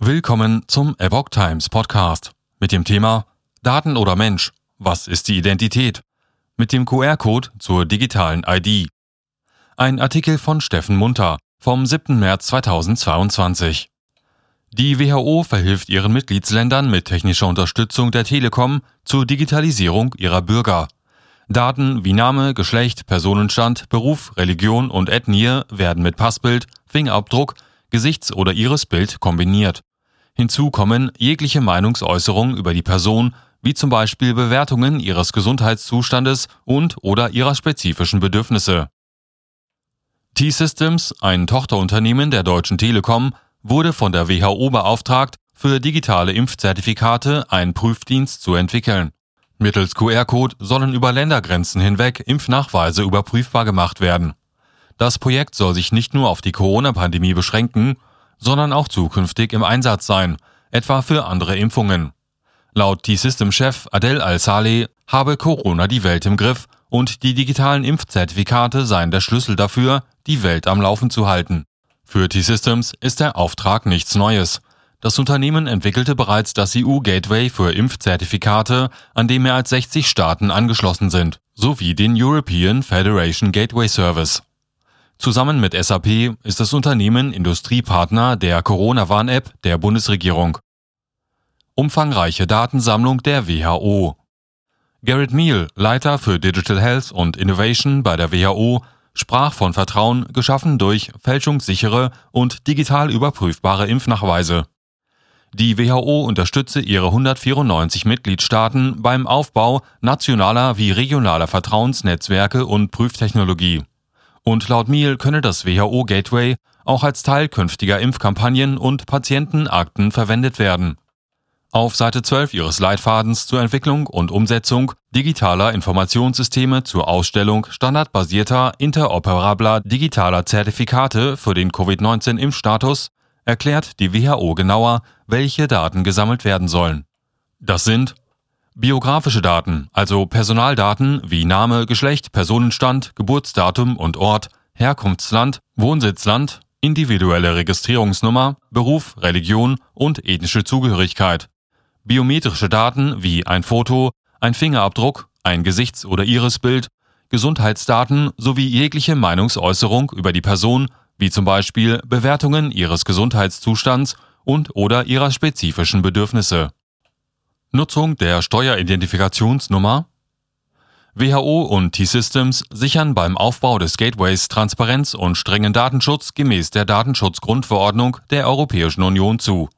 Willkommen zum Epoch Times Podcast mit dem Thema Daten oder Mensch? Was ist die Identität? Mit dem QR-Code zur digitalen ID. Ein Artikel von Steffen Munter vom 7. März 2022. Die WHO verhilft ihren Mitgliedsländern mit technischer Unterstützung der Telekom zur Digitalisierung ihrer Bürger. Daten wie Name, Geschlecht, Personenstand, Beruf, Religion und Ethnie werden mit Passbild, Fingerabdruck, Gesichts- oder Irisbild kombiniert. Hinzu kommen jegliche Meinungsäußerung über die Person, wie zum Beispiel Bewertungen ihres Gesundheitszustandes und oder ihrer spezifischen Bedürfnisse. T-Systems, ein Tochterunternehmen der Deutschen Telekom, wurde von der WHO beauftragt, für digitale Impfzertifikate einen Prüfdienst zu entwickeln. Mittels QR-Code sollen über Ländergrenzen hinweg Impfnachweise überprüfbar gemacht werden. Das Projekt soll sich nicht nur auf die Corona-Pandemie beschränken, sondern auch zukünftig im Einsatz sein, etwa für andere Impfungen. Laut T-System-Chef Adel Al-Saleh habe Corona die Welt im Griff und die digitalen Impfzertifikate seien der Schlüssel dafür, die Welt am Laufen zu halten. Für T-Systems ist der Auftrag nichts Neues. Das Unternehmen entwickelte bereits das EU-Gateway für Impfzertifikate, an dem mehr als 60 Staaten angeschlossen sind, sowie den European Federation Gateway Service. Zusammen mit SAP ist das Unternehmen Industriepartner der Corona-Warn-App der Bundesregierung. Umfangreiche Datensammlung der WHO. Garrett Meal, Leiter für Digital Health und Innovation bei der WHO, sprach von Vertrauen geschaffen durch fälschungssichere und digital überprüfbare Impfnachweise. Die WHO unterstütze ihre 194 Mitgliedstaaten beim Aufbau nationaler wie regionaler Vertrauensnetzwerke und Prüftechnologie. Und laut Miel könne das WHO Gateway auch als Teil künftiger Impfkampagnen und Patientenakten verwendet werden. Auf Seite 12 ihres Leitfadens zur Entwicklung und Umsetzung digitaler Informationssysteme zur Ausstellung standardbasierter interoperabler digitaler Zertifikate für den Covid-19-Impfstatus erklärt die WHO genauer, welche Daten gesammelt werden sollen. Das sind Biografische Daten, also Personaldaten wie Name, Geschlecht, Personenstand, Geburtsdatum und Ort, Herkunftsland, Wohnsitzland, individuelle Registrierungsnummer, Beruf, Religion und ethnische Zugehörigkeit. Biometrische Daten wie ein Foto, ein Fingerabdruck, ein Gesichts- oder Irisbild, Gesundheitsdaten sowie jegliche Meinungsäußerung über die Person, wie zum Beispiel Bewertungen ihres Gesundheitszustands und oder ihrer spezifischen Bedürfnisse. Nutzung der Steueridentifikationsnummer WHO und T-Systems sichern beim Aufbau des Gateways Transparenz und strengen Datenschutz gemäß der Datenschutzgrundverordnung der Europäischen Union zu.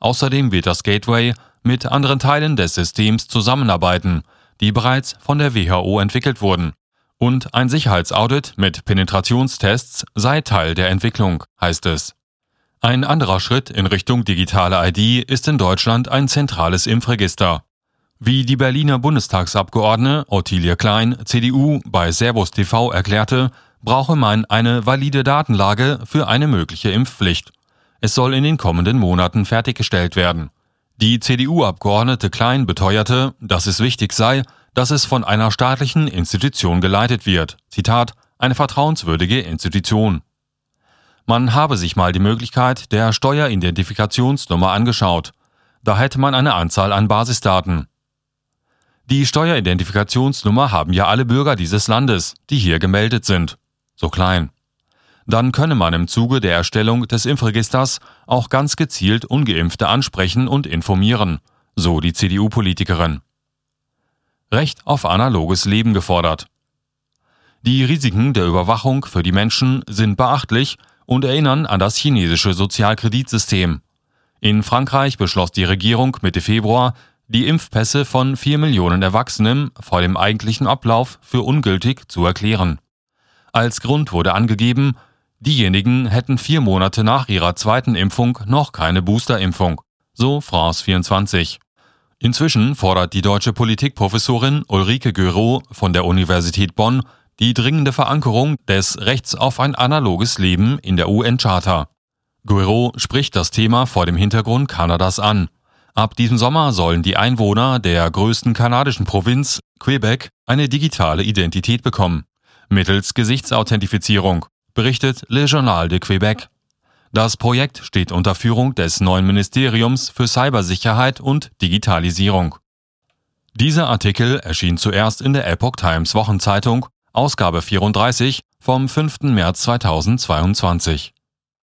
Außerdem wird das Gateway mit anderen Teilen des Systems zusammenarbeiten, die bereits von der WHO entwickelt wurden. Und ein Sicherheitsaudit mit Penetrationstests sei Teil der Entwicklung, heißt es. Ein anderer Schritt in Richtung digitale ID ist in Deutschland ein zentrales Impfregister. Wie die Berliner Bundestagsabgeordnete Ottilie Klein, CDU, bei Servus TV erklärte, brauche man eine valide Datenlage für eine mögliche Impfpflicht. Es soll in den kommenden Monaten fertiggestellt werden. Die CDU-Abgeordnete Klein beteuerte, dass es wichtig sei, dass es von einer staatlichen Institution geleitet wird. Zitat, eine vertrauenswürdige Institution. Man habe sich mal die Möglichkeit der Steueridentifikationsnummer angeschaut. Da hätte man eine Anzahl an Basisdaten. Die Steueridentifikationsnummer haben ja alle Bürger dieses Landes, die hier gemeldet sind. So klein. Dann könne man im Zuge der Erstellung des Impfregisters auch ganz gezielt ungeimpfte ansprechen und informieren, so die CDU-Politikerin. Recht auf analoges Leben gefordert. Die Risiken der Überwachung für die Menschen sind beachtlich und erinnern an das chinesische Sozialkreditsystem. In Frankreich beschloss die Regierung Mitte Februar, die Impfpässe von vier Millionen Erwachsenen vor dem eigentlichen Ablauf für ungültig zu erklären. Als Grund wurde angegeben, diejenigen hätten vier Monate nach ihrer zweiten Impfung noch keine Boosterimpfung, so France 24. Inzwischen fordert die deutsche Politikprofessorin Ulrike Görow von der Universität Bonn die dringende Verankerung des Rechts auf ein analoges Leben in der UN-Charta. Guerreau spricht das Thema vor dem Hintergrund Kanadas an. Ab diesem Sommer sollen die Einwohner der größten kanadischen Provinz, Quebec, eine digitale Identität bekommen. Mittels Gesichtsauthentifizierung, berichtet Le Journal de Québec. Das Projekt steht unter Führung des neuen Ministeriums für Cybersicherheit und Digitalisierung. Dieser Artikel erschien zuerst in der Epoch Times Wochenzeitung, Ausgabe 34 vom 5. März 2022.